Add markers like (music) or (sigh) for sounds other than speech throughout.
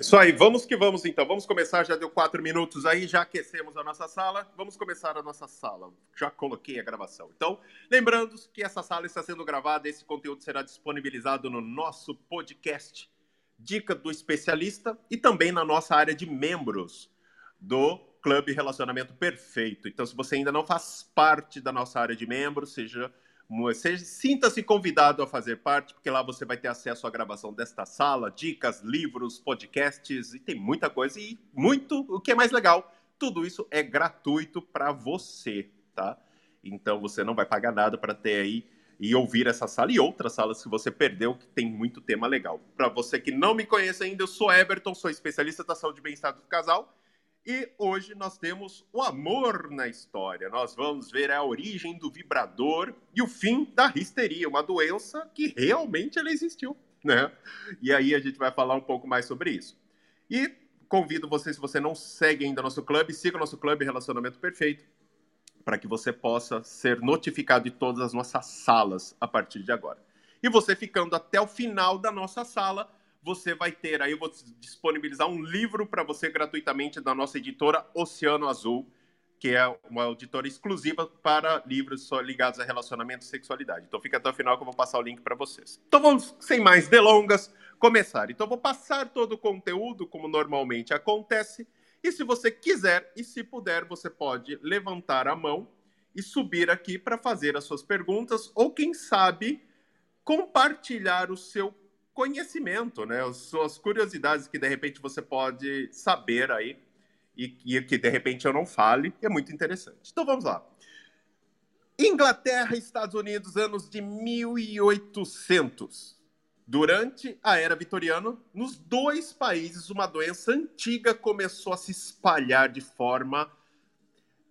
Isso aí, vamos que vamos então. Vamos começar, já deu quatro minutos aí, já aquecemos a nossa sala. Vamos começar a nossa sala. Já coloquei a gravação. Então, lembrando que essa sala está sendo gravada, esse conteúdo será disponibilizado no nosso podcast Dica do Especialista e também na nossa área de membros do Clube Relacionamento Perfeito. Então, se você ainda não faz parte da nossa área de membros, seja Sinta-se convidado a fazer parte, porque lá você vai ter acesso à gravação desta sala, dicas, livros, podcasts, e tem muita coisa, e muito, o que é mais legal, tudo isso é gratuito para você, tá? Então você não vai pagar nada para ter aí e ouvir essa sala e outras salas que você perdeu, que tem muito tema legal. Para você que não me conhece ainda, eu sou Everton, sou especialista da saúde e bem-estar do casal e hoje nós temos o amor na história. Nós vamos ver a origem do vibrador e o fim da histeria, uma doença que realmente ela existiu, né? E aí a gente vai falar um pouco mais sobre isso. E convido você, se você não segue ainda nosso clube, siga nosso clube Relacionamento Perfeito, para que você possa ser notificado de todas as nossas salas a partir de agora. E você ficando até o final da nossa sala, você vai ter aí, eu vou disponibilizar um livro para você gratuitamente da nossa editora Oceano Azul, que é uma editora exclusiva para livros só ligados a relacionamento e sexualidade. Então fica até o final que eu vou passar o link para vocês. Então vamos, sem mais delongas, começar. Então eu vou passar todo o conteúdo como normalmente acontece. E se você quiser e se puder, você pode levantar a mão e subir aqui para fazer as suas perguntas ou quem sabe compartilhar o seu conhecimento, né? As suas curiosidades que de repente você pode saber aí e, e que de repente eu não fale, é muito interessante. Então vamos lá. Inglaterra Estados Unidos, anos de 1800. Durante a era vitoriana, nos dois países, uma doença antiga começou a se espalhar de forma,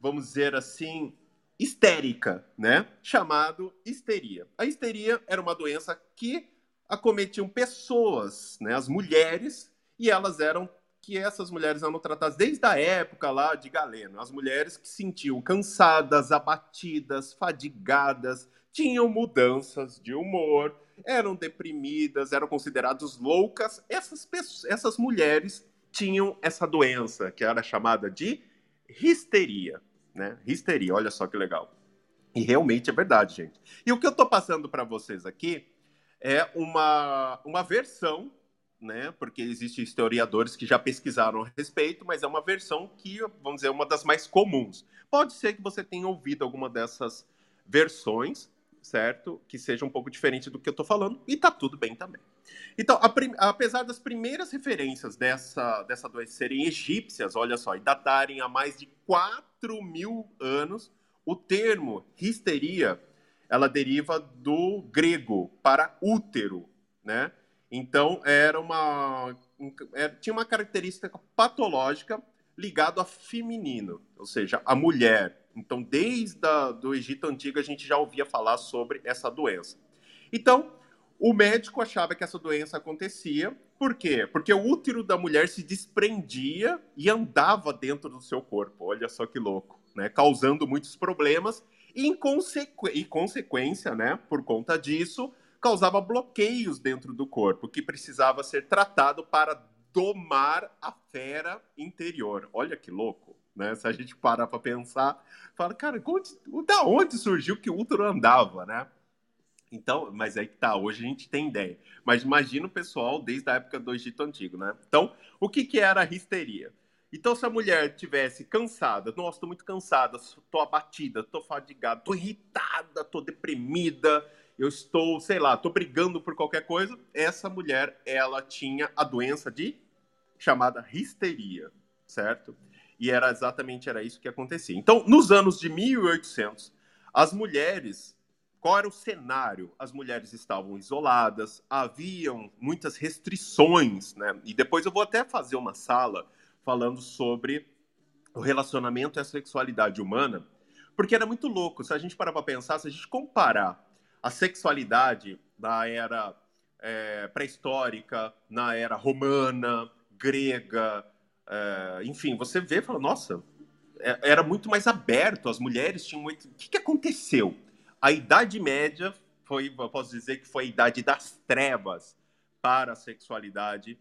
vamos dizer assim, histérica, né? Chamado histeria. A histeria era uma doença que acometiam pessoas, né, as mulheres, e elas eram que essas mulheres eram tratadas desde a época lá de Galeno, as mulheres que se sentiam cansadas, abatidas, fadigadas, tinham mudanças de humor, eram deprimidas, eram consideradas loucas. Essas pessoas, essas mulheres tinham essa doença que era chamada de histeria, né? Histeria, olha só que legal. E realmente é verdade, gente. E o que eu estou passando para vocês aqui é uma, uma versão, né? Porque existem historiadores que já pesquisaram a respeito, mas é uma versão que, vamos dizer, é uma das mais comuns. Pode ser que você tenha ouvido alguma dessas versões, certo? Que seja um pouco diferente do que eu estou falando, e tá tudo bem também. Então, apesar das primeiras referências dessa, dessa doença serem egípcias, olha só, e datarem há mais de 4 mil anos, o termo histeria ela deriva do grego para útero, né? Então era uma é, tinha uma característica patológica ligado a feminino, ou seja, a mulher. Então desde a, do Egito antigo a gente já ouvia falar sobre essa doença. Então o médico achava que essa doença acontecia, por quê? Porque o útero da mulher se desprendia e andava dentro do seu corpo. Olha só que louco, né? Causando muitos problemas e, em consequ... e consequência, né, por conta disso, causava bloqueios dentro do corpo, que precisava ser tratado para domar a fera interior. Olha que louco, né? Se a gente parar para pensar, fala, cara, onde, da onde surgiu que o útero andava, né? Então, mas aí que tá, hoje a gente tem ideia. Mas imagina o pessoal desde a época do Egito Antigo, né? Então, o que, que era a histeria? Então, se a mulher tivesse cansada, nossa, estou muito cansada, estou abatida, estou fadigada, estou irritada, estou deprimida, eu estou, sei lá, estou brigando por qualquer coisa, essa mulher, ela tinha a doença de chamada histeria, certo? E era exatamente era isso que acontecia. Então, nos anos de 1800, as mulheres, qual era o cenário? As mulheres estavam isoladas, haviam muitas restrições, né? E depois eu vou até fazer uma sala falando sobre o relacionamento e a sexualidade humana, porque era muito louco. Se a gente parar para pensar, se a gente comparar a sexualidade da era é, pré-histórica, na era romana, grega, é, enfim, você vê e fala, nossa, é, era muito mais aberto, as mulheres tinham muito... O que, que aconteceu? A Idade Média foi, eu posso dizer que foi a idade das trevas para a sexualidade,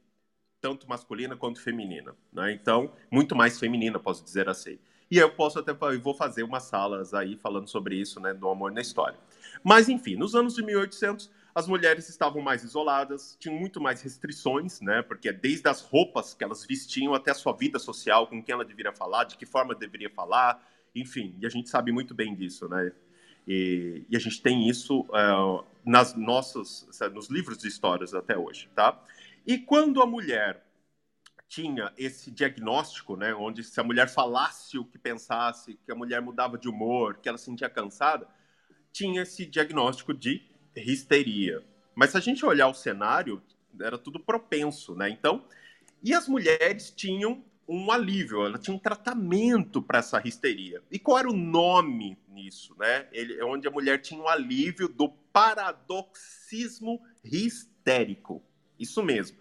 tanto masculina quanto feminina. Né? Então, muito mais feminina, posso dizer assim. E eu posso até eu vou fazer umas salas aí falando sobre isso, né, do amor na história. Mas enfim, nos anos de 1800 as mulheres estavam mais isoladas, tinham muito mais restrições, né? Porque desde as roupas que elas vestiam até a sua vida social, com quem ela deveria falar, de que forma deveria falar, enfim. E a gente sabe muito bem disso, né? E, e a gente tem isso uh, nas nossas, nos livros de histórias até hoje, tá? E quando a mulher tinha esse diagnóstico, né, onde se a mulher falasse o que pensasse, que a mulher mudava de humor, que ela se sentia cansada, tinha esse diagnóstico de histeria. Mas se a gente olhar o cenário, era tudo propenso, né? Então, e as mulheres tinham um alívio, ela tinha um tratamento para essa histeria. E qual era o nome nisso, né? Ele, onde a mulher tinha um alívio do paradoxismo histérico. Isso mesmo,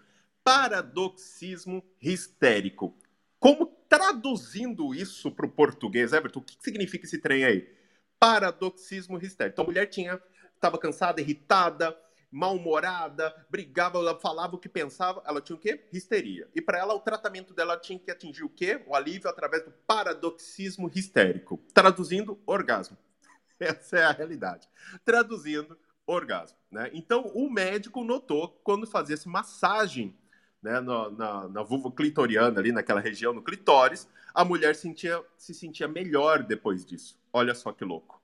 paradoxismo histérico. Como traduzindo isso para o português, Everton, o que significa esse trem aí? Paradoxismo histérico. Então a mulher tinha estava cansada, irritada, mal-humorada, brigava, ela falava o que pensava, ela tinha o quê? Histeria. E para ela, o tratamento dela tinha que atingir o quê? O alívio através do paradoxismo histérico. Traduzindo, orgasmo. (laughs) Essa é a realidade. Traduzindo, orgasmo. Né? Então, o médico notou quando fazia essa massagem né, na, na, na vulva clitoriana, ali naquela região, no clitóris, a mulher sentia, se sentia melhor depois disso. Olha só que louco.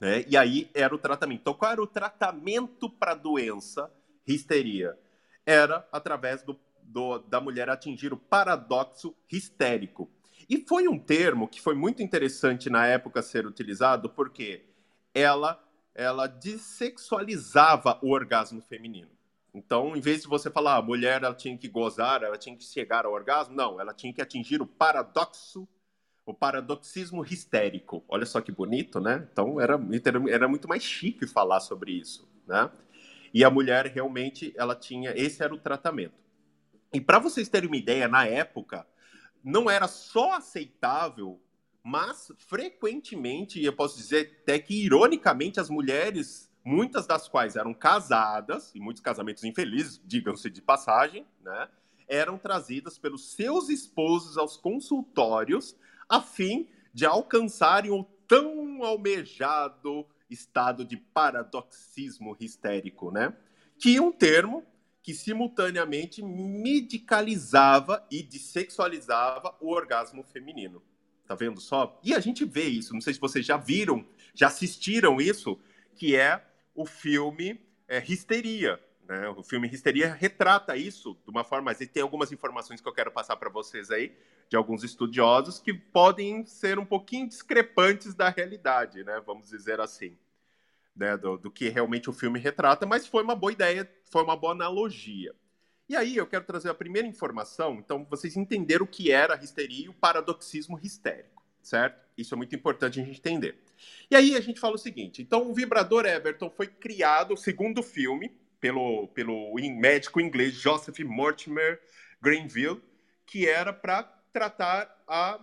Né? E aí era o tratamento. Então, qual era o tratamento para a doença histeria? Era através do, do, da mulher atingir o paradoxo histérico. E foi um termo que foi muito interessante na época ser utilizado, porque ela, ela dessexualizava o orgasmo feminino. Então, em vez de você falar, ah, a mulher ela tinha que gozar, ela tinha que chegar ao orgasmo, não, ela tinha que atingir o paradoxo o paradoxismo histérico. Olha só que bonito, né? Então era, era muito mais chique falar sobre isso, né? E a mulher realmente ela tinha esse era o tratamento. E para vocês terem uma ideia, na época não era só aceitável, mas frequentemente, eu posso dizer até que ironicamente as mulheres, muitas das quais eram casadas e muitos casamentos infelizes, digam-se de passagem, né? Eram trazidas pelos seus esposos aos consultórios a fim de alcançarem o tão almejado estado de paradoxismo histérico, né? Que um termo que simultaneamente medicalizava e dessexualizava o orgasmo feminino. Tá vendo só? E a gente vê isso, não sei se vocês já viram, já assistiram isso, que é o filme é, Histeria, né? O filme Histeria retrata isso de uma forma, mas tem algumas informações que eu quero passar para vocês aí, de alguns estudiosos, que podem ser um pouquinho discrepantes da realidade, né? vamos dizer assim, né? do, do que realmente o filme retrata, mas foi uma boa ideia, foi uma boa analogia. E aí eu quero trazer a primeira informação, então vocês entenderam o que era a histeria e o paradoxismo histérico, certo? Isso é muito importante a gente entender. E aí a gente fala o seguinte, então o vibrador Everton foi criado, segundo o filme, pelo, pelo médico inglês Joseph Mortimer Grenville, que era para tratar a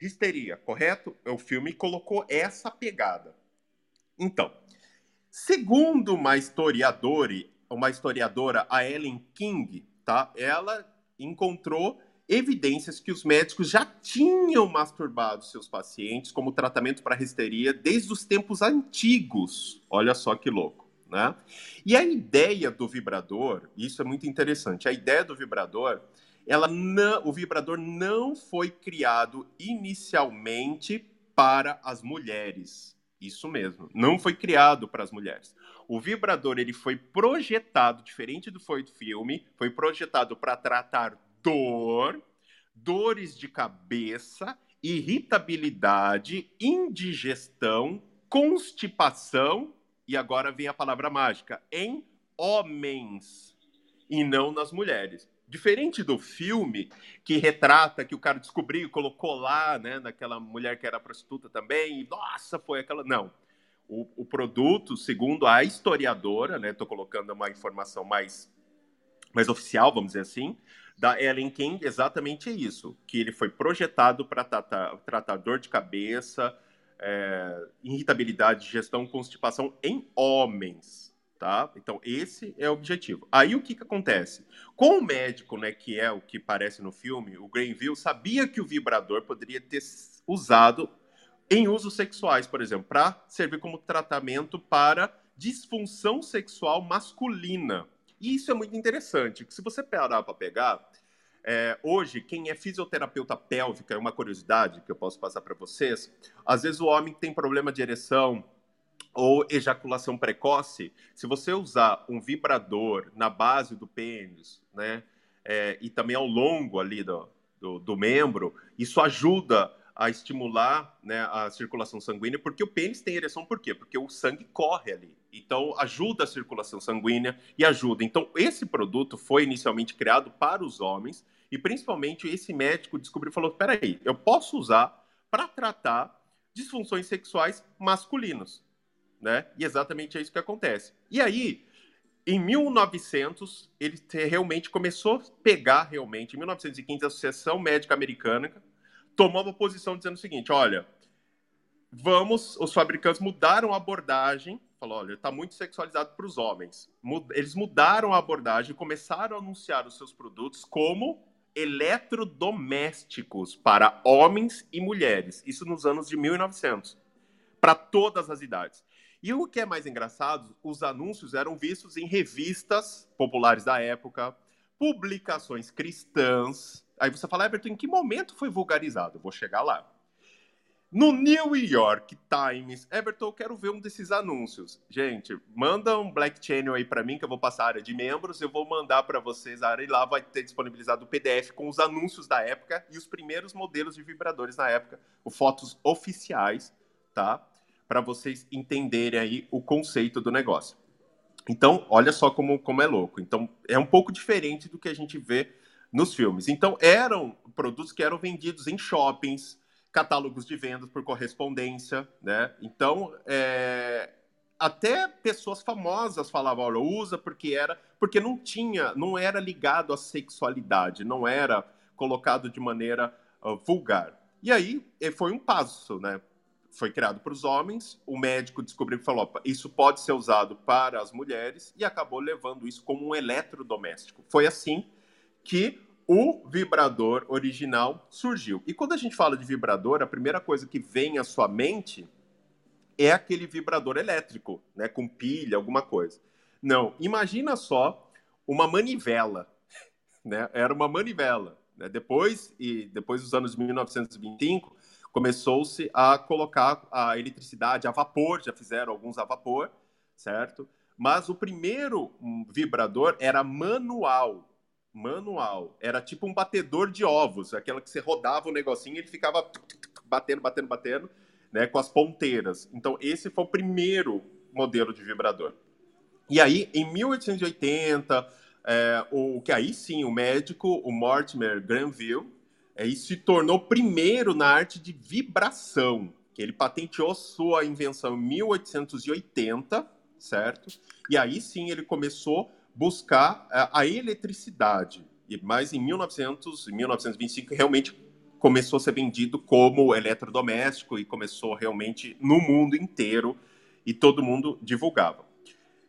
histeria, correto? O filme colocou essa pegada. Então, segundo uma historiadora, uma historiadora, a Ellen King, tá? Ela encontrou evidências que os médicos já tinham masturbado seus pacientes como tratamento para histeria desde os tempos antigos. Olha só que louco. Né? E a ideia do vibrador, isso é muito interessante, a ideia do vibrador, ela não, o vibrador não foi criado inicialmente para as mulheres. Isso mesmo, não foi criado para as mulheres. O vibrador ele foi projetado, diferente do foi do filme, foi projetado para tratar dor, dores de cabeça, irritabilidade, indigestão, constipação e agora vem a palavra mágica, em homens e não nas mulheres. Diferente do filme, que retrata que o cara descobriu e colocou lá, né, naquela mulher que era prostituta também, e nossa, foi aquela. Não. O, o produto, segundo a historiadora, né, estou colocando uma informação mais, mais oficial, vamos dizer assim, da Ellen King, exatamente isso, que ele foi projetado para tratar, tratar dor de cabeça, é, irritabilidade, digestão, constipação em homens, tá? Então, esse é o objetivo. Aí, o que, que acontece? Com o médico, né, que é o que parece no filme, o Granville sabia que o vibrador poderia ter usado em usos sexuais, por exemplo, para servir como tratamento para disfunção sexual masculina. E isso é muito interessante, que se você parar para pegar, é, hoje, quem é fisioterapeuta pélvica, é uma curiosidade que eu posso passar para vocês, às vezes o homem tem problema de ereção ou ejaculação precoce, se você usar um vibrador na base do pênis, né, é, e também ao longo ali do, do, do membro, isso ajuda a estimular né, a circulação sanguínea, porque o pênis tem ereção por quê? Porque o sangue corre ali. Então, ajuda a circulação sanguínea e ajuda. Então, esse produto foi inicialmente criado para os homens e, principalmente, esse médico descobriu e falou: peraí, eu posso usar para tratar disfunções sexuais masculinos. Né? E exatamente é isso que acontece. E aí, em 1900, ele realmente começou a pegar, realmente, em 1915, a Associação Médica Americana tomou uma posição dizendo o seguinte: olha, vamos, os fabricantes mudaram a abordagem, falou, olha, está muito sexualizado para os homens. Eles mudaram a abordagem e começaram a anunciar os seus produtos como eletrodomésticos para homens e mulheres. Isso nos anos de 1900, para todas as idades. E o que é mais engraçado, os anúncios eram vistos em revistas populares da época, publicações cristãs, Aí você fala, Everton, em que momento foi vulgarizado? Vou chegar lá. No New York Times, Everton, quero ver um desses anúncios. Gente, manda um Black Channel aí para mim, que eu vou passar a área de membros, eu vou mandar para vocês a área e lá vai ter disponibilizado o PDF com os anúncios da época e os primeiros modelos de vibradores na época, os fotos oficiais, tá? Para vocês entenderem aí o conceito do negócio. Então, olha só como, como é louco. Então, é um pouco diferente do que a gente vê nos filmes. Então, eram produtos que eram vendidos em shoppings, catálogos de vendas por correspondência, né? Então, é... até pessoas famosas falavam, olha, usa porque era, porque não tinha, não era ligado à sexualidade, não era colocado de maneira uh, vulgar. E aí foi um passo, né? Foi criado para os homens, o médico descobriu e falou: isso pode ser usado para as mulheres, e acabou levando isso como um eletrodoméstico. Foi assim que o vibrador original surgiu. E quando a gente fala de vibrador, a primeira coisa que vem à sua mente é aquele vibrador elétrico, né, com pilha, alguma coisa. Não, imagina só uma manivela, (laughs) né? Era uma manivela. Né? Depois e depois dos anos 1925 começou-se a colocar a eletricidade a vapor, já fizeram alguns a vapor, certo? Mas o primeiro hum, vibrador era manual, manual. Era tipo um batedor de ovos, aquela que você rodava o negocinho e ele ficava batendo, batendo, batendo, né, com as ponteiras. Então, esse foi o primeiro modelo de vibrador. E aí, em 1880, é, o que aí sim, o médico, o Mortimer Granville, é, se tornou primeiro na arte de vibração, ele patenteou sua invenção em 1880, certo? E aí sim ele começou buscar a, a eletricidade. E mais em 1900, 1925 realmente começou a ser vendido como eletrodoméstico e começou realmente no mundo inteiro e todo mundo divulgava.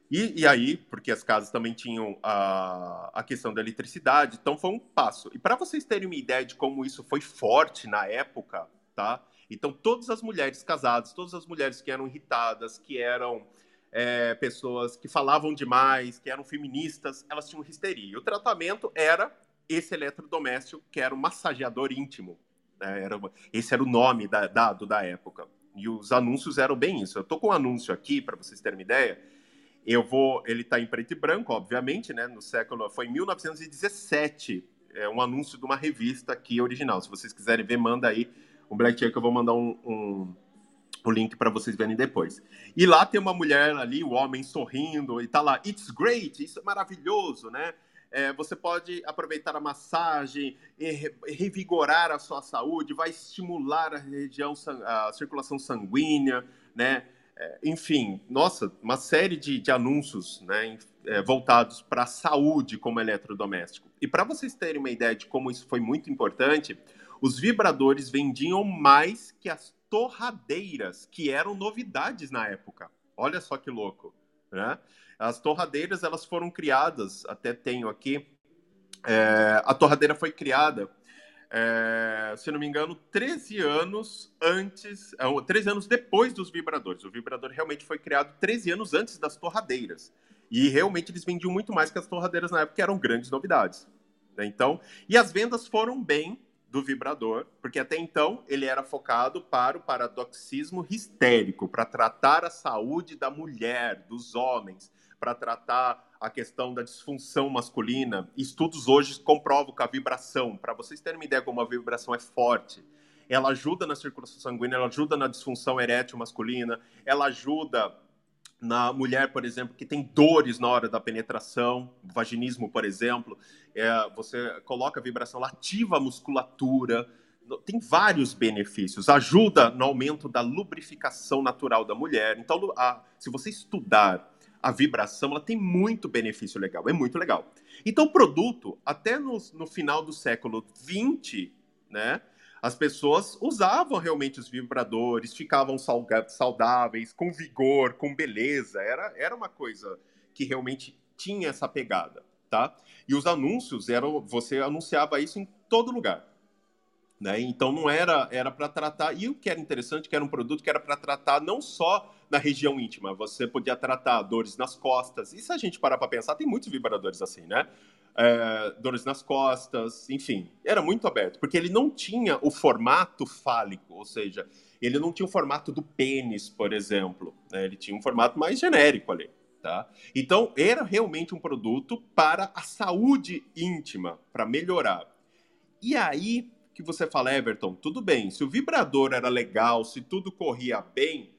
E, e, aí, porque as casas também tinham a, a questão da eletricidade, então foi um passo. E para vocês terem uma ideia de como isso foi forte na época, tá? Então, todas as mulheres casadas, todas as mulheres que eram irritadas, que eram é, pessoas que falavam demais, que eram feministas, elas tinham histeria. E o tratamento era esse eletrodoméstico, que era o massageador íntimo. Né? Era, esse era o nome da, dado da época. E os anúncios eram bem isso. Eu tô com um anúncio aqui, para vocês terem uma ideia. Eu vou. Ele está em preto e branco, obviamente, né? No século. Foi em 1917. É um anúncio de uma revista aqui original. Se vocês quiserem ver, manda aí um black check, eu vou mandar um, um o link para vocês verem depois. E lá tem uma mulher ali, o homem sorrindo, e tá lá, it's great, isso é maravilhoso, né? É, você pode aproveitar a massagem, e revigorar a sua saúde, vai estimular a região, a circulação sanguínea, né? É, enfim, nossa, uma série de, de anúncios, né? É, voltados para a saúde como eletrodoméstico. E para vocês terem uma ideia de como isso foi muito importante, os vibradores vendiam mais que as torradeiras, que eram novidades na época. Olha só que louco, né? As torradeiras, elas foram criadas, até tenho aqui, é, a torradeira foi criada, é, se não me engano, 13 anos antes, 13 é, anos depois dos vibradores. O vibrador realmente foi criado 13 anos antes das torradeiras. E realmente eles vendiam muito mais que as torradeiras na época, que eram grandes novidades. Né? Então, e as vendas foram bem do vibrador, porque até então ele era focado para o paradoxismo histérico, para tratar a saúde da mulher, dos homens, para tratar a questão da disfunção masculina. Estudos hoje comprovam que a vibração, para vocês terem uma ideia como a vibração é forte, ela ajuda na circulação sanguínea, ela ajuda na disfunção erétil masculina, ela ajuda na mulher, por exemplo, que tem dores na hora da penetração, vaginismo, por exemplo, é, você coloca a vibração, ativa a musculatura, tem vários benefícios, ajuda no aumento da lubrificação natural da mulher. Então, a, se você estudar a vibração, ela tem muito benefício legal, é muito legal. Então, o produto, até no, no final do século XX, né, as pessoas usavam realmente os vibradores, ficavam saudáveis, com vigor, com beleza. Era, era uma coisa que realmente tinha essa pegada, tá? E os anúncios eram, você anunciava isso em todo lugar. Né? Então não era era para tratar e o que era interessante que era um produto que era para tratar não só na região íntima, você podia tratar dores nas costas. E se a gente parar para pensar, tem muitos vibradores assim, né? É, dores nas costas, enfim, era muito aberto, porque ele não tinha o formato fálico, ou seja, ele não tinha o formato do pênis, por exemplo, né? ele tinha um formato mais genérico ali. Tá? Então, era realmente um produto para a saúde íntima, para melhorar. E aí que você fala, Everton, tudo bem, se o vibrador era legal, se tudo corria bem,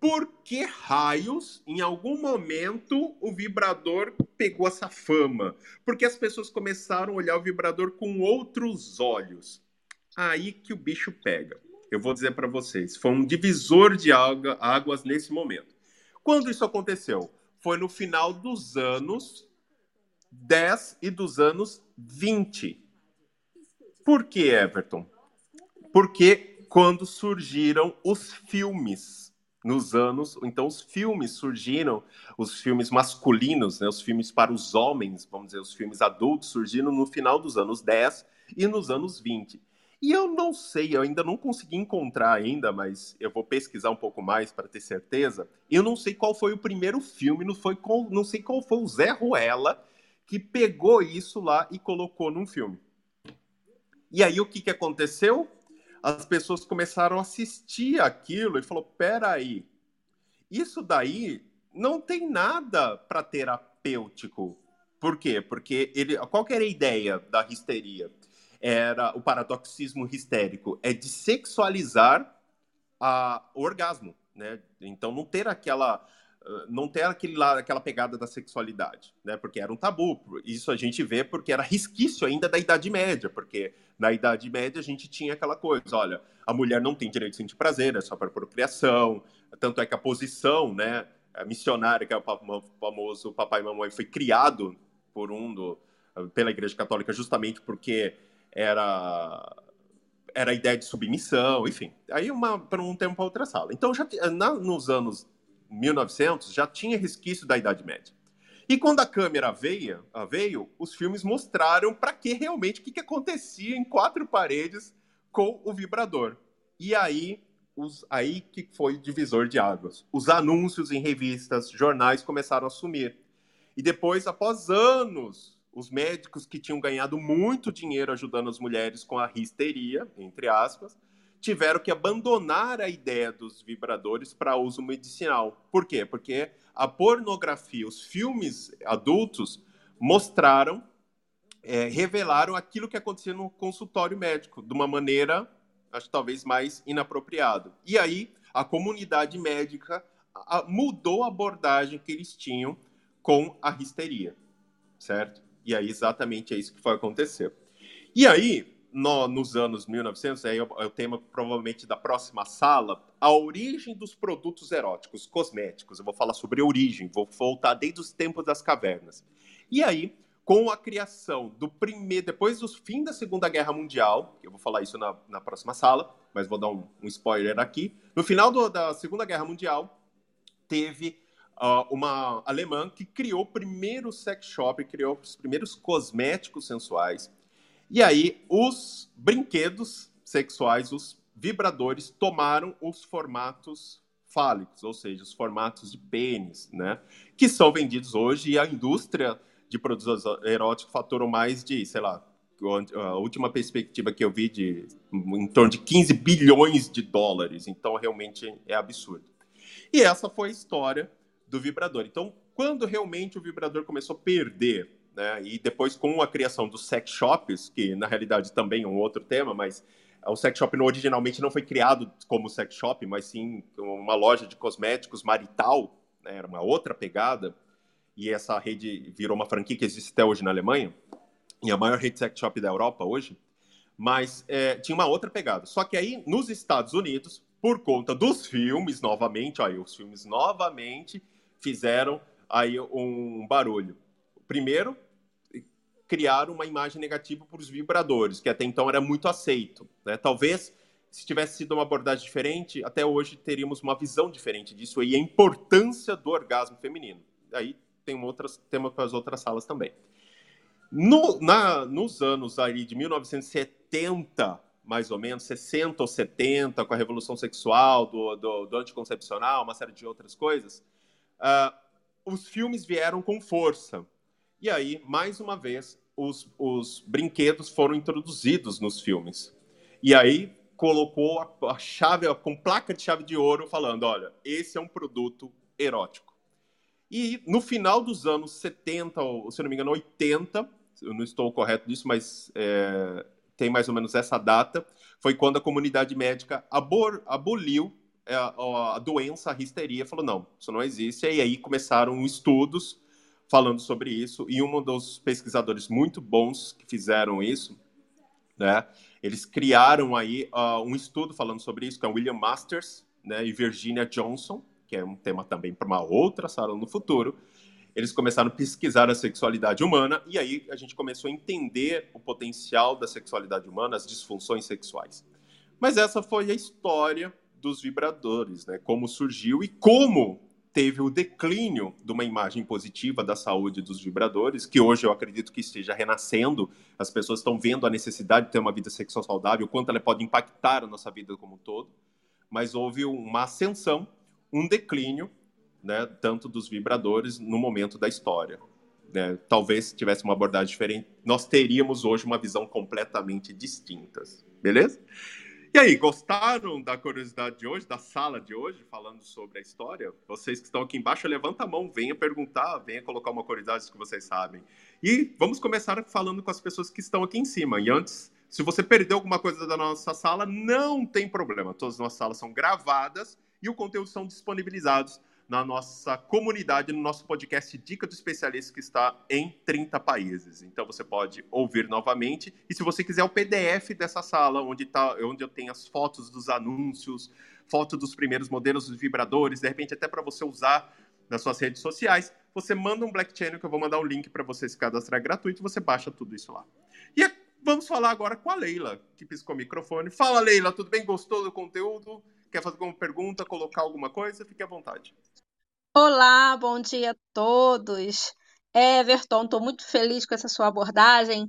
por que raios, em algum momento, o vibrador pegou essa fama? Porque as pessoas começaram a olhar o vibrador com outros olhos. Aí que o bicho pega. Eu vou dizer para vocês, foi um divisor de água, águas nesse momento. Quando isso aconteceu? Foi no final dos anos 10 e dos anos 20. Por que, Everton? Porque quando surgiram os filmes nos anos. Então, os filmes surgiram, os filmes masculinos, né, os filmes para os homens, vamos dizer, os filmes adultos, surgiram no final dos anos 10 e nos anos 20. E eu não sei, eu ainda não consegui encontrar ainda, mas eu vou pesquisar um pouco mais para ter certeza. Eu não sei qual foi o primeiro filme, não, foi qual, não sei qual foi o Zé Ruela que pegou isso lá e colocou num filme. E aí o que, que aconteceu? As pessoas começaram a assistir aquilo e falou: peraí, isso daí não tem nada para terapêutico. Por quê? Porque ele, qual era a ideia da histeria? Era o paradoxismo histérico, é de sexualizar a, o orgasmo, né? Então não ter aquela não ter aquele lá, aquela pegada da sexualidade, né? Porque era um tabu. Isso a gente vê porque era resquício ainda da Idade Média, porque na Idade Média a gente tinha aquela coisa, olha, a mulher não tem direito de sentir prazer, é só para procriação. Tanto é que a posição, né, missionária, que é o famoso papai e mamãe, foi criado por um do, pela Igreja Católica justamente porque era era a ideia de submissão, enfim. Aí uma para um tempo para outra sala. Então já na, nos anos 1900 já tinha resquício da Idade Média. E quando a câmera veio, veio os filmes mostraram para que realmente o que, que acontecia em quatro paredes com o vibrador. E aí, os, aí que foi divisor de águas. Os anúncios em revistas, jornais começaram a sumir. E depois, após anos, os médicos que tinham ganhado muito dinheiro ajudando as mulheres com a histeria, entre aspas, tiveram que abandonar a ideia dos vibradores para uso medicinal. Por quê? Porque a pornografia, os filmes adultos mostraram, é, revelaram aquilo que acontecia no consultório médico de uma maneira, acho talvez mais inapropriada. E aí a comunidade médica mudou a abordagem que eles tinham com a histeria, certo? E aí exatamente é isso que foi acontecer. E aí no, nos anos 1900, aí é, é o tema provavelmente da próxima sala, a origem dos produtos eróticos, cosméticos. Eu vou falar sobre a origem, vou voltar desde os tempos das cavernas. E aí com a criação do primeiro, depois do fim da Segunda Guerra Mundial, eu vou falar isso na, na próxima sala, mas vou dar um, um spoiler aqui. No final do, da Segunda Guerra Mundial, teve uh, uma alemã que criou o primeiro sex shop, criou os primeiros cosméticos sensuais. E aí, os brinquedos sexuais, os vibradores, tomaram os formatos fálicos, ou seja, os formatos de pênis, né? Que são vendidos hoje e a indústria de produtos eróticos faturou mais de, sei lá, a última perspectiva que eu vi de em torno de 15 bilhões de dólares. Então, realmente é absurdo. E essa foi a história do vibrador. Então, quando realmente o vibrador começou a perder, né, e depois com a criação dos sex shops, que na realidade também é um outro tema, mas o sex shop originalmente não foi criado como sex shop, mas sim uma loja de cosméticos marital, né, era uma outra pegada, e essa rede virou uma franquia que existe até hoje na Alemanha, e a maior rede sex shop da Europa hoje, mas é, tinha uma outra pegada. Só que aí, nos Estados Unidos, por conta dos filmes, novamente, aí os filmes novamente fizeram aí um barulho. Primeiro, criaram uma imagem negativa para os vibradores, que até então era muito aceito. Né? Talvez, se tivesse sido uma abordagem diferente, até hoje teríamos uma visão diferente disso e a importância do orgasmo feminino. Aí tem outras temas para as outras salas também. No, na, nos anos aí de 1970, mais ou menos, 60 ou 70, com a revolução sexual, do, do, do anticoncepcional, uma série de outras coisas, uh, os filmes vieram com força. E aí, mais uma vez, os, os brinquedos foram introduzidos nos filmes. E aí colocou a, a chave, com placa de chave de ouro, falando: olha, esse é um produto erótico. E no final dos anos 70, ou se não me engano, 80, eu não estou correto disso, mas é, tem mais ou menos essa data, foi quando a comunidade médica abor, aboliu a, é, a, doença, a histeria, falou, não, isso não existe, e aí começaram estudos falando sobre isso, e um dos pesquisadores muito bons que fizeram isso, né, eles criaram aí uh, um estudo falando sobre isso, que é o William Masters né, e Virginia Johnson, que é um tema também para uma outra sala no futuro, eles começaram a pesquisar a sexualidade humana e aí a gente começou a entender o potencial da sexualidade humana, as disfunções sexuais. Mas essa foi a história dos vibradores, né? Como surgiu e como teve o declínio de uma imagem positiva da saúde dos vibradores, que hoje eu acredito que esteja renascendo. As pessoas estão vendo a necessidade de ter uma vida sexual saudável, o quanto ela pode impactar a nossa vida como um todo. Mas houve uma ascensão um declínio, né, tanto dos vibradores no momento da história. Né? Talvez se tivesse uma abordagem diferente, nós teríamos hoje uma visão completamente distinta. Beleza? E aí, gostaram da curiosidade de hoje, da sala de hoje, falando sobre a história? Vocês que estão aqui embaixo, levanta a mão, venha perguntar, venha colocar uma curiosidade que vocês sabem. E vamos começar falando com as pessoas que estão aqui em cima. E antes, se você perdeu alguma coisa da nossa sala, não tem problema. Todas as nossas salas são gravadas e o conteúdo são disponibilizados na nossa comunidade, no nosso podcast Dica do Especialista, que está em 30 países. Então você pode ouvir novamente. E se você quiser o PDF dessa sala, onde, tá, onde eu tenho as fotos dos anúncios, foto dos primeiros modelos dos vibradores, de repente até para você usar nas suas redes sociais, você manda um Black Channel que eu vou mandar um link para você se cadastrar gratuito você baixa tudo isso lá. E vamos falar agora com a Leila, que piscou o microfone. Fala, Leila, tudo bem? Gostou do conteúdo? Quer fazer alguma pergunta, colocar alguma coisa? Fique à vontade. Olá, bom dia a todos. Everton, estou muito feliz com essa sua abordagem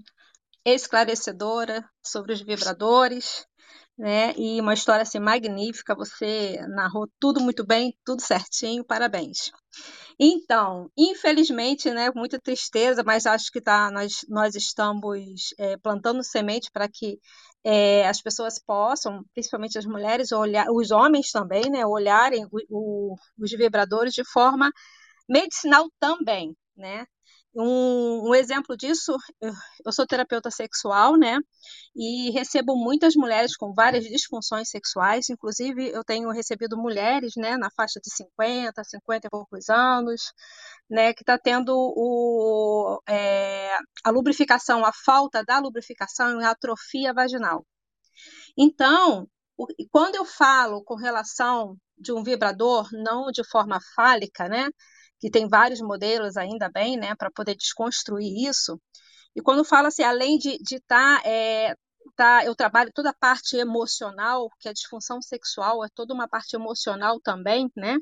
esclarecedora sobre os vibradores, né? E uma história assim magnífica. Você narrou tudo muito bem, tudo certinho. Parabéns. Então, infelizmente, né, muita tristeza, mas acho que tá, nós, nós estamos é, plantando semente para que é, as pessoas possam, principalmente as mulheres, olhar, os homens também, né, olharem o, o, os vibradores de forma medicinal também, né? Um, um, exemplo disso, eu sou terapeuta sexual, né? E recebo muitas mulheres com várias disfunções sexuais, inclusive eu tenho recebido mulheres, né, na faixa de 50, 50 e poucos anos, né, que está tendo o, é, a lubrificação, a falta da lubrificação e a atrofia vaginal. Então, o, quando eu falo com relação de um vibrador, não de forma fálica, né? Que tem vários modelos ainda bem, né, para poder desconstruir isso. E quando fala assim, além de estar, tá, é, tá, eu trabalho toda a parte emocional, que a disfunção sexual é toda uma parte emocional também, né?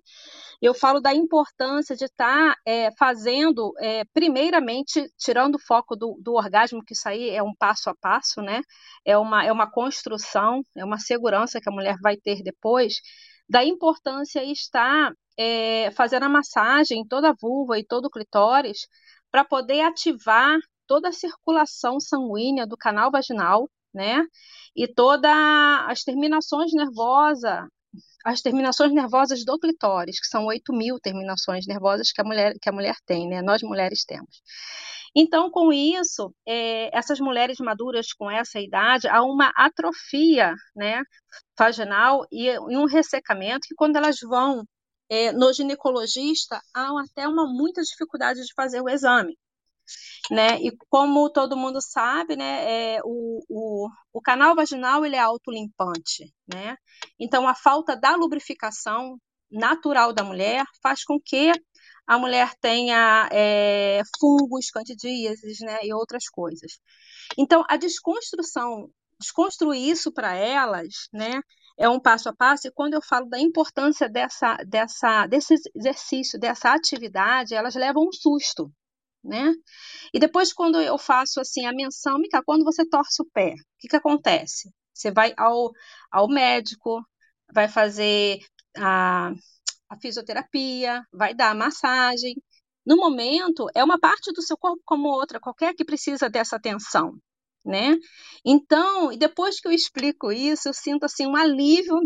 Eu falo da importância de estar tá, é, fazendo, é, primeiramente, tirando o foco do, do orgasmo, que isso aí é um passo a passo, né? É uma, é uma construção, é uma segurança que a mulher vai ter depois, da importância estar é, fazendo a massagem em toda a vulva e todo o clitóris para poder ativar toda a circulação sanguínea do canal vaginal, né? E todas as terminações nervosas, as terminações nervosas do clitóris, que são 8 mil terminações nervosas que a mulher, que a mulher tem, né? Nós mulheres temos. Então, com isso, é, essas mulheres maduras com essa idade, há uma atrofia né, vaginal e, e um ressecamento que, quando elas vão é, no ginecologista, há até uma muita dificuldade de fazer o exame. Né? E como todo mundo sabe, né, é, o, o, o canal vaginal ele é autolimpante, né? Então a falta da lubrificação natural da mulher faz com que a mulher tenha é, fungos, candidíases, né, e outras coisas. Então, a desconstrução, desconstruir isso para elas, né, é um passo a passo, e quando eu falo da importância dessa, dessa, desse exercício, dessa atividade, elas levam um susto, né? E depois, quando eu faço assim a menção, Mica, quando você torce o pé, o que, que acontece? Você vai ao, ao médico, vai fazer a a fisioterapia, vai dar a massagem. No momento, é uma parte do seu corpo como outra, qualquer que precisa dessa atenção, né? Então, depois que eu explico isso, eu sinto assim um alívio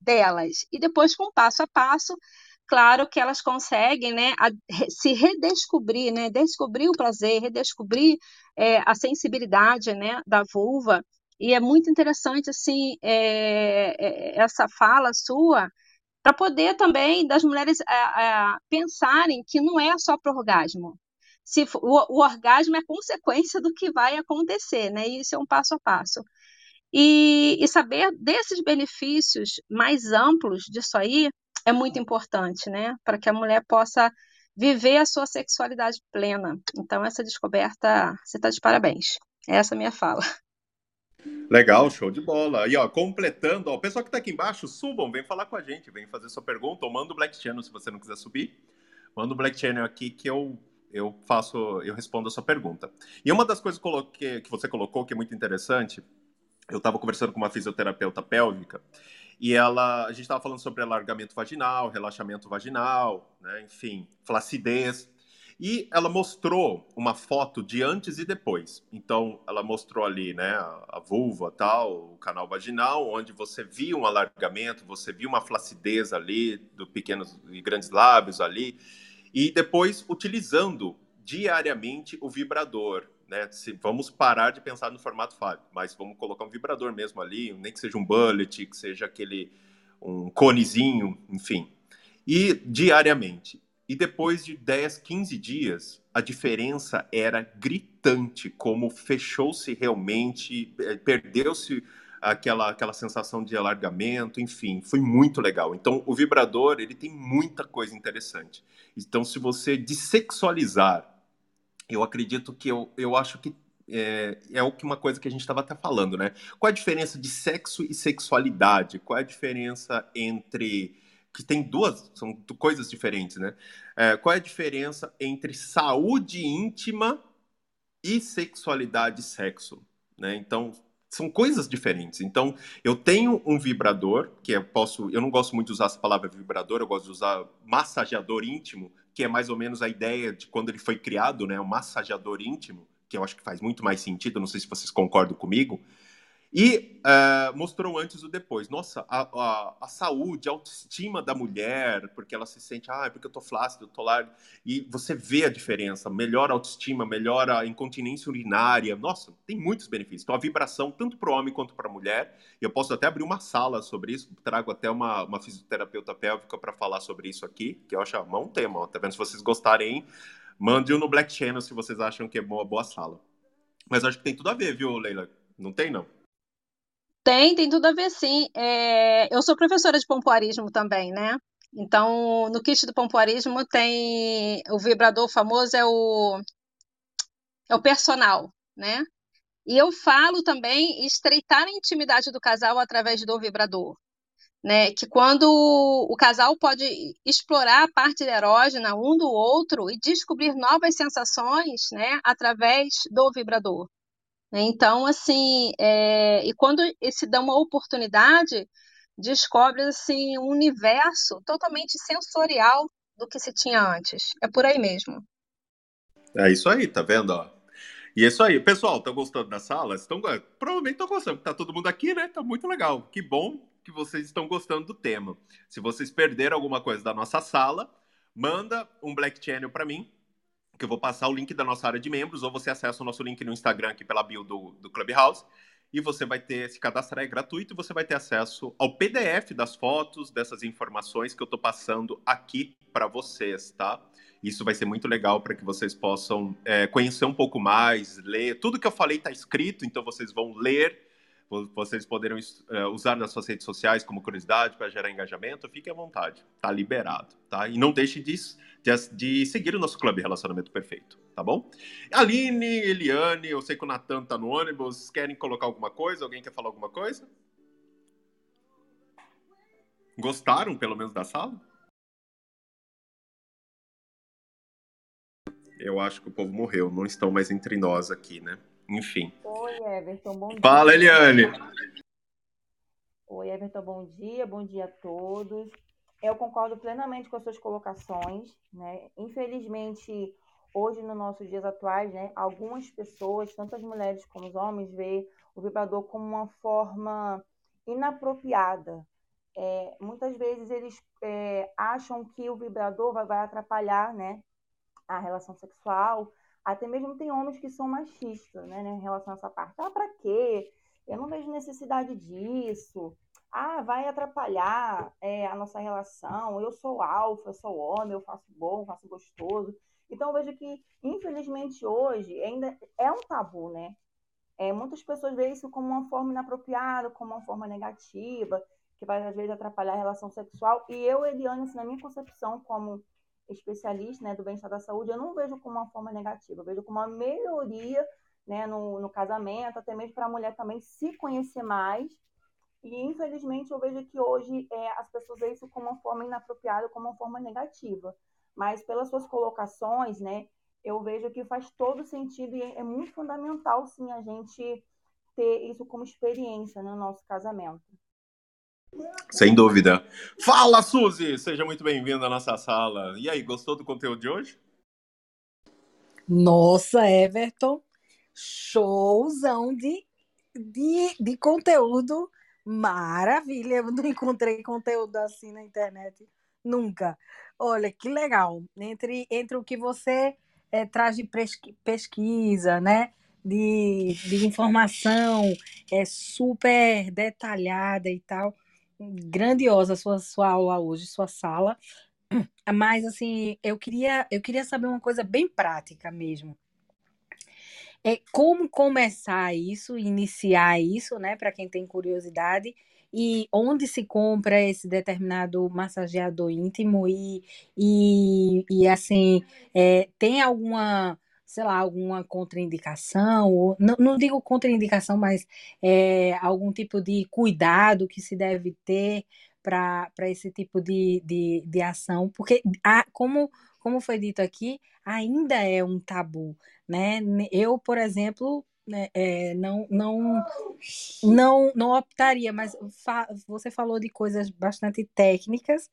delas. E depois, com passo a passo, claro que elas conseguem né, a, se redescobrir, né, descobrir o prazer, redescobrir é, a sensibilidade né, da vulva. E é muito interessante assim é, é, essa fala sua, para poder também das mulheres é, é, pensarem que não é só para orgasmo. Se, o, o, orgasmo é consequência do que vai acontecer, né? Isso é um passo a passo. E, e saber desses benefícios mais amplos disso aí é muito importante, né? Para que a mulher possa viver a sua sexualidade plena. Então, essa descoberta, você está de parabéns. Essa é a minha fala. Legal, show de bola. E ó, completando, ó, o pessoal que está aqui embaixo, subam, vem falar com a gente, vem fazer sua pergunta, ou manda o Black Channel se você não quiser subir. Manda o Black Channel aqui que eu, eu faço, eu respondo a sua pergunta. E uma das coisas que, que você colocou que é muito interessante, eu estava conversando com uma fisioterapeuta pélvica, e ela, a gente estava falando sobre alargamento vaginal, relaxamento vaginal, né, enfim, flacidez. E ela mostrou uma foto de antes e depois. Então, ela mostrou ali, né, a, vulva, tal, o canal vaginal, onde você via um alargamento, você via uma flacidez ali, do pequenos e grandes lábios ali. E depois, utilizando diariamente o vibrador, né? Se, vamos parar de pensar no formato Fábio, mas vamos colocar um vibrador mesmo ali, nem que seja um bullet, que seja aquele um conezinho, enfim. E diariamente. E depois de 10, 15 dias, a diferença era gritante, como fechou-se realmente, eh, perdeu-se aquela, aquela sensação de alargamento, enfim, foi muito legal. Então, o vibrador, ele tem muita coisa interessante. Então, se você dessexualizar, eu acredito que, eu, eu acho que é, é uma coisa que a gente estava até falando, né? Qual a diferença de sexo e sexualidade? Qual a diferença entre que tem duas, são coisas diferentes, né? É, qual é a diferença entre saúde íntima e sexualidade e sexo, né? Então, são coisas diferentes. Então, eu tenho um vibrador, que eu posso, eu não gosto muito de usar essa palavra vibrador, eu gosto de usar massageador íntimo, que é mais ou menos a ideia de quando ele foi criado, né? O massageador íntimo, que eu acho que faz muito mais sentido, não sei se vocês concordam comigo. E uh, mostrou antes e depois. Nossa, a, a, a, saúde, a autoestima da mulher, porque ela se sente, ah, é porque eu tô flácido, eu tô largo. E você vê a diferença, melhora a autoestima, melhora a incontinência urinária. Nossa, tem muitos benefícios. Então, a vibração, tanto para o homem quanto para a mulher. Eu posso até abrir uma sala sobre isso, trago até uma, uma fisioterapeuta pélvica para falar sobre isso aqui, que eu acho um tema. Tá vendo? Se vocês gostarem, mande-o no Black Channel se vocês acham que é uma boa sala. Mas acho que tem tudo a ver, viu, Leila? Não tem, não? Tem, tem tudo a ver, sim. É, eu sou professora de pompoarismo também, né? Então, no kit do pompoarismo tem o vibrador famoso é o é o personal, né? E eu falo também estreitar a intimidade do casal através do vibrador, né? Que quando o casal pode explorar a parte erógena um do outro e descobrir novas sensações, né? Através do vibrador. Então, assim, é... e quando se dá uma oportunidade, descobre assim um universo totalmente sensorial do que se tinha antes. É por aí mesmo. É isso aí, tá vendo? Ó? E é isso aí. Pessoal, estão gostando da sala? Estão, provavelmente estão gostando, tá todo mundo aqui, né? Tá muito legal. Que bom que vocês estão gostando do tema. Se vocês perderam alguma coisa da nossa sala, manda um Black Channel para mim, que eu vou passar o link da nossa área de membros, ou você acessa o nosso link no Instagram aqui pela bio do, do Clubhouse, e você vai ter, se cadastrar é gratuito, você vai ter acesso ao PDF das fotos, dessas informações que eu estou passando aqui para vocês, tá? Isso vai ser muito legal para que vocês possam é, conhecer um pouco mais, ler. Tudo que eu falei está escrito, então vocês vão ler, vocês poderão é, usar nas suas redes sociais como curiosidade para gerar engajamento. Fique à vontade, tá liberado, tá? E não deixe de, de, de seguir o nosso Clube Relacionamento Perfeito, tá bom? Aline, Eliane, eu sei que o Natan tá no ônibus, querem colocar alguma coisa? Alguém quer falar alguma coisa? Gostaram, pelo menos, da sala? eu acho que o povo morreu, não estão mais entre nós aqui, né? Enfim. Oi, Everton, bom dia. Fala, Eliane. Oi, Everton, bom dia, bom dia a todos. Eu concordo plenamente com as suas colocações, né? Infelizmente, hoje, nos nossos dias atuais, né, algumas pessoas, tanto as mulheres como os homens, vê o vibrador como uma forma inapropriada. É, muitas vezes eles é, acham que o vibrador vai, vai atrapalhar, né, a relação sexual. Até mesmo tem homens que são machistas, né, né em relação a essa parte. Ah, para quê? Eu não vejo necessidade disso. Ah, vai atrapalhar é, a nossa relação. Eu sou alfa, eu sou homem, eu faço bom, faço gostoso. Então, eu vejo que, infelizmente, hoje ainda é um tabu, né? É, muitas pessoas veem isso como uma forma inapropriada, como uma forma negativa, que vai, às vezes, atrapalhar a relação sexual. E eu, Eliane, assim, na minha concepção, como especialista né, do bem-estar da saúde, eu não vejo como uma forma negativa, eu vejo como uma melhoria né, no, no casamento, até mesmo para a mulher também se conhecer mais. E, infelizmente, eu vejo que hoje é, as pessoas veem isso como uma forma inapropriada, como uma forma negativa. Mas, pelas suas colocações, né, eu vejo que faz todo sentido e é muito fundamental, sim, a gente ter isso como experiência no nosso casamento. Sem dúvida. Fala, Suzy! Seja muito bem-vinda à nossa sala. E aí, gostou do conteúdo de hoje? Nossa, Everton, showzão de, de, de conteúdo. Maravilha! Eu não encontrei conteúdo assim na internet nunca. Olha, que legal. Entre, entre o que você é, traz de pesquisa, né? De, de informação é super detalhada e tal grandiosa a sua, sua aula hoje, sua sala. Mas assim, eu queria, eu queria saber uma coisa bem prática mesmo. É como começar isso, iniciar isso, né, para quem tem curiosidade, e onde se compra esse determinado massageador íntimo e, e, e assim, é, tem alguma sei lá, alguma contraindicação, ou, não, não digo contraindicação, mas é, algum tipo de cuidado que se deve ter para esse tipo de, de, de ação, porque há, como, como foi dito aqui, ainda é um tabu, né? Eu, por exemplo, né, é, não, não, não, não optaria, mas fa você falou de coisas bastante técnicas,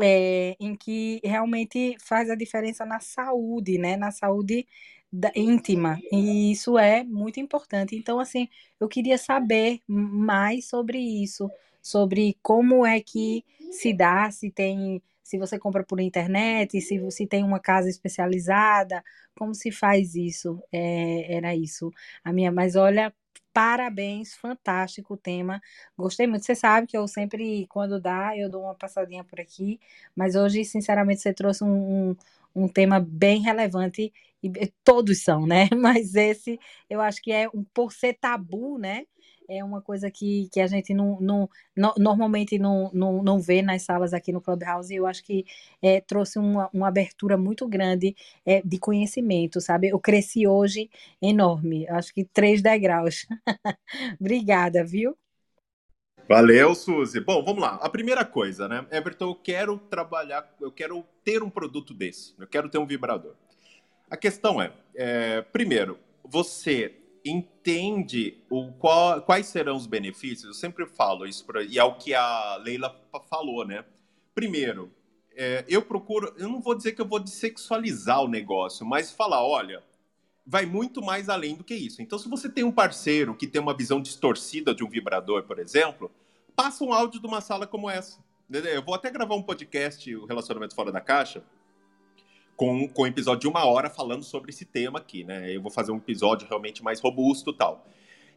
é, em que realmente faz a diferença na saúde, né? Na saúde da, íntima. E isso é muito importante. Então, assim, eu queria saber mais sobre isso, sobre como é que se dá, se tem, se você compra por internet, se você tem uma casa especializada, como se faz isso? É, era isso. A minha, mas olha, Parabéns, fantástico o tema. Gostei muito. Você sabe que eu sempre, quando dá, eu dou uma passadinha por aqui, mas hoje, sinceramente, você trouxe um, um, um tema bem relevante, e todos são, né? (laughs) Mas esse eu acho que é um por ser tabu, né? É uma coisa que, que a gente não, não, não normalmente não, não, não vê nas salas aqui no Clubhouse, e eu acho que é, trouxe uma, uma abertura muito grande é, de conhecimento, sabe? Eu cresci hoje enorme, acho que três degraus. (laughs) Obrigada, viu? Valeu, Suzy. Bom, vamos lá. A primeira coisa, né? Everton, eu quero trabalhar, eu quero ter um produto desse, eu quero ter um vibrador. A questão é, é primeiro, você entende o qual, quais serão os benefícios? Eu sempre falo isso, pra, e é o que a Leila falou, né? Primeiro, é, eu procuro, eu não vou dizer que eu vou dessexualizar o negócio, mas falar, olha, vai muito mais além do que isso. Então, se você tem um parceiro que tem uma visão distorcida de um vibrador, por exemplo, passa um áudio de uma sala como essa. Eu vou até gravar um podcast, o Relacionamento Fora da Caixa, com, com um episódio de uma hora falando sobre esse tema aqui, né? Eu vou fazer um episódio realmente mais robusto tal.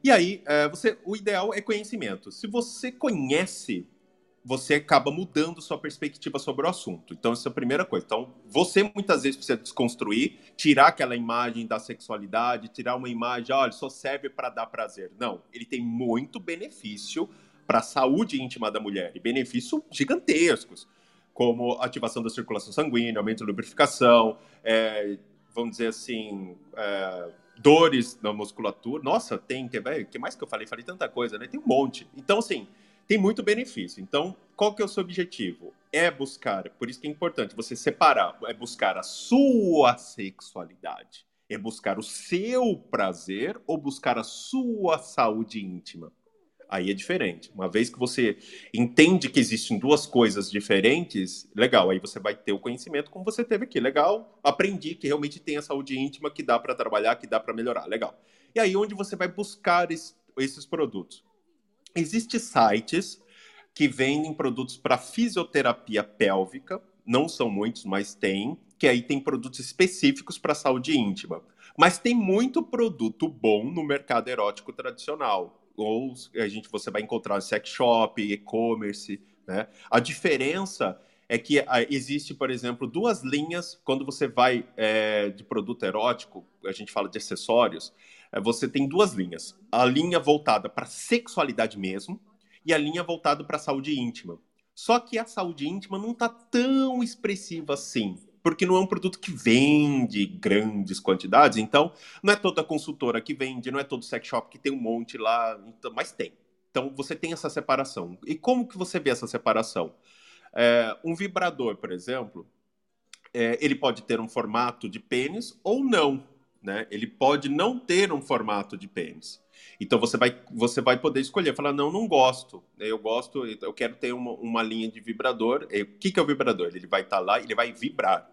E aí, é, você, o ideal é conhecimento. Se você conhece, você acaba mudando sua perspectiva sobre o assunto. Então, essa é a primeira coisa. Então, você muitas vezes precisa desconstruir, tirar aquela imagem da sexualidade, tirar uma imagem, olha, só serve para dar prazer. Não, ele tem muito benefício para a saúde íntima da mulher, e benefícios gigantescos como ativação da circulação sanguínea, aumento da lubrificação, é, vamos dizer assim, é, dores na musculatura. Nossa, tem, que, que mais que eu falei? Falei tanta coisa, né? Tem um monte. Então, assim, tem muito benefício. Então, qual que é o seu objetivo? É buscar, por isso que é importante você separar, é buscar a sua sexualidade, é buscar o seu prazer ou buscar a sua saúde íntima aí é diferente. Uma vez que você entende que existem duas coisas diferentes, legal, aí você vai ter o conhecimento como você teve aqui. Legal, aprendi que realmente tem a saúde íntima que dá para trabalhar, que dá para melhorar. Legal. E aí onde você vai buscar esse, esses produtos? Existem sites que vendem produtos para fisioterapia pélvica, não são muitos, mas tem, que aí tem produtos específicos para saúde íntima. Mas tem muito produto bom no mercado erótico tradicional ou a gente você vai encontrar sex shop, e-commerce, né? A diferença é que ah, existe, por exemplo, duas linhas quando você vai é, de produto erótico, a gente fala de acessórios, é, você tem duas linhas. A linha voltada para sexualidade mesmo e a linha voltada para saúde íntima. Só que a saúde íntima não está tão expressiva assim porque não é um produto que vende grandes quantidades, então não é toda consultora que vende, não é todo sex shop que tem um monte lá, então, mas tem. Então você tem essa separação. E como que você vê essa separação? É, um vibrador, por exemplo, é, ele pode ter um formato de pênis ou não. Né? Ele pode não ter um formato de pênis. Então você vai, você vai poder escolher, falar, não, não gosto. Eu gosto, eu quero ter uma, uma linha de vibrador. O que, que é o vibrador? Ele vai estar tá lá, ele vai vibrar,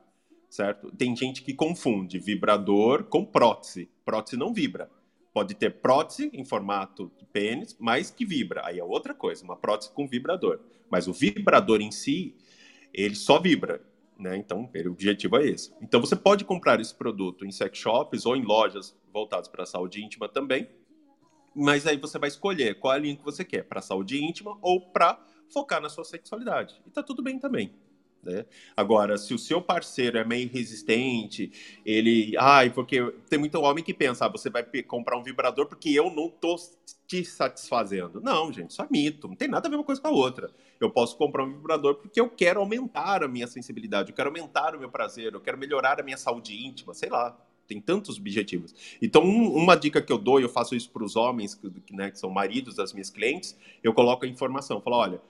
certo? Tem gente que confunde vibrador com prótese. Prótese não vibra. Pode ter prótese em formato de pênis, mas que vibra. Aí é outra coisa, uma prótese com vibrador. Mas o vibrador em si, ele só vibra. Né? Então, o objetivo é esse. Então, você pode comprar esse produto em sex shops ou em lojas voltadas para a saúde íntima também, mas aí você vai escolher qual é a linha que você quer, para saúde íntima ou para focar na sua sexualidade. E tá tudo bem também. Né? Agora, se o seu parceiro é meio resistente, ele. Ai, porque tem muito homem que pensa, ah, você vai comprar um vibrador porque eu não tô te satisfazendo. Não, gente, isso é mito. Não tem nada a ver uma coisa com a outra. Eu posso comprar um vibrador porque eu quero aumentar a minha sensibilidade, eu quero aumentar o meu prazer, eu quero melhorar a minha saúde íntima, sei lá tem tantos objetivos. Então, um, uma dica que eu dou, eu faço isso para os homens, que, né, que são maridos das minhas clientes, eu coloco a informação, falo, olha,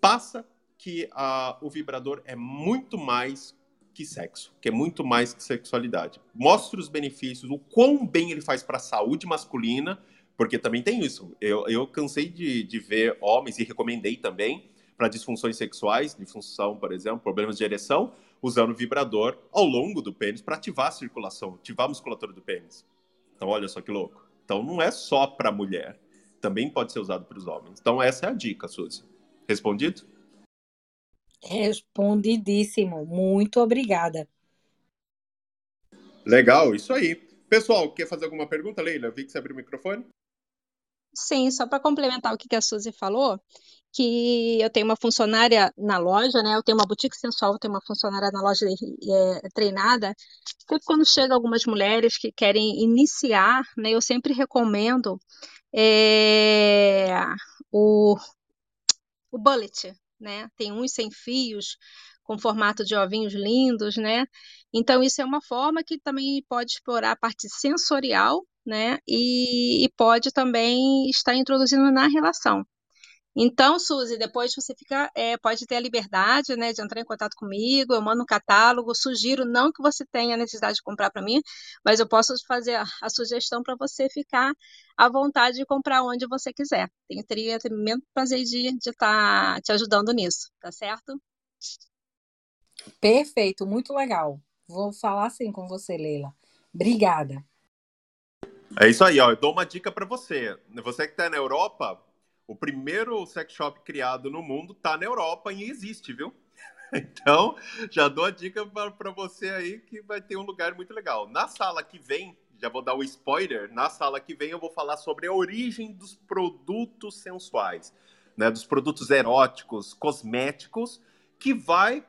passa que a, o vibrador é muito mais que sexo, que é muito mais que sexualidade. Mostre os benefícios, o quão bem ele faz para a saúde masculina, porque também tem isso. Eu, eu cansei de, de ver homens, e recomendei também, para disfunções sexuais, disfunção, por exemplo, problemas de ereção, usando vibrador ao longo do pênis para ativar a circulação, ativar a musculatura do pênis. Então, olha só que louco. Então, não é só para mulher, também pode ser usado para os homens. Então, essa é a dica, Suzy. Respondido? Respondidíssimo. Muito obrigada. Legal, isso aí. Pessoal, quer fazer alguma pergunta, Leila? Vi que você abriu o microfone. Sim, só para complementar o que a Suzy falou, que eu tenho uma funcionária na loja, né? Eu tenho uma boutique sensual, eu tenho uma funcionária na loja é, treinada. Sempre quando chega algumas mulheres que querem iniciar, né? Eu sempre recomendo é, o, o bullet, né? Tem uns sem fios, com formato de ovinhos lindos, né? Então, isso é uma forma que também pode explorar a parte sensorial, né? E, e pode também estar introduzindo na relação. Então, Suzy, depois você fica, é, pode ter a liberdade, né, de entrar em contato comigo, eu mando um catálogo, sugiro, não que você tenha necessidade de comprar para mim, mas eu posso fazer a, a sugestão para você ficar à vontade de comprar onde você quiser. Tenho, teria tremendo prazer de estar tá te ajudando nisso, tá certo? Perfeito, muito legal. Vou falar assim com você, Leila. Obrigada. É isso aí, ó. Eu dou uma dica para você. Você que está na Europa, o primeiro sex shop criado no mundo tá na Europa e existe, viu? (laughs) Então, já dou a dica para você aí que vai ter um lugar muito legal. Na sala que vem, já vou dar o um spoiler, na sala que vem eu vou falar sobre a origem dos produtos sensuais, né, dos produtos eróticos, cosméticos, que vai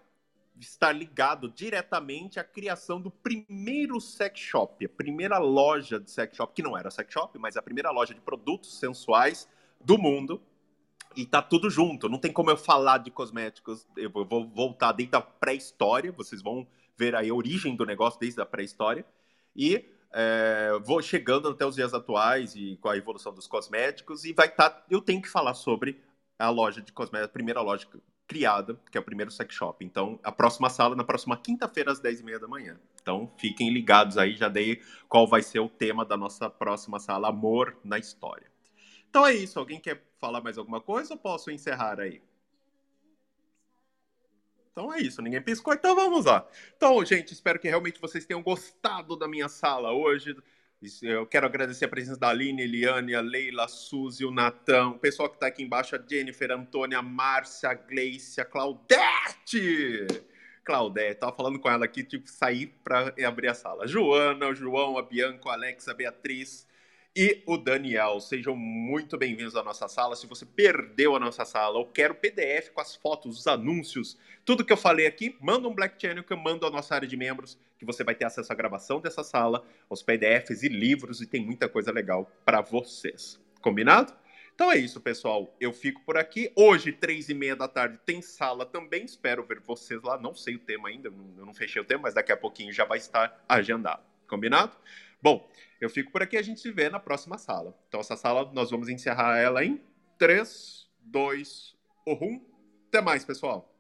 estar ligado diretamente à criação do primeiro sex shop, a primeira loja de sex shop, que não era sex shop, mas a primeira loja de produtos sensuais do mundo e tá tudo junto. Não tem como eu falar de cosméticos. Eu vou voltar desde a pré-história. Vocês vão ver aí a origem do negócio desde a pré-história. E é, vou chegando até os dias atuais e com a evolução dos cosméticos. E vai estar. Tá, eu tenho que falar sobre a loja de cosméticos, a primeira loja criada, que é o primeiro sex shop. Então, a próxima sala na próxima quinta-feira, às 10h30 da manhã. Então, fiquem ligados aí, já dei qual vai ser o tema da nossa próxima sala, Amor na História. Então é isso. Alguém quer falar mais alguma coisa ou posso encerrar aí? Então é isso, ninguém piscou, então vamos lá. Então, gente, espero que realmente vocês tenham gostado da minha sala hoje. Eu quero agradecer a presença da Aline, Eliane, a Leila, a Suzy, o Natan, o pessoal que está aqui embaixo, a Jennifer, a Antônia, a Márcia, a Gleice, a Claudete! Claudete, tava falando com ela aqui, tipo, sair para abrir a sala. Joana, o João, a Bianca, a Alexa, a Beatriz, e o Daniel. Sejam muito bem-vindos à nossa sala. Se você perdeu a nossa sala ou quer o PDF com as fotos, os anúncios, tudo que eu falei aqui, manda um Black Channel que eu mando à nossa área de membros, que você vai ter acesso à gravação dessa sala, aos PDFs e livros, e tem muita coisa legal para vocês. Combinado? Então é isso, pessoal. Eu fico por aqui. Hoje, três e meia da tarde, tem sala também. Espero ver vocês lá. Não sei o tema ainda, eu não fechei o tema, mas daqui a pouquinho já vai estar agendado. Combinado? Bom, eu fico por aqui a gente se vê na próxima sala. Então, essa sala nós vamos encerrar ela em 3, 2, 1. Até mais, pessoal.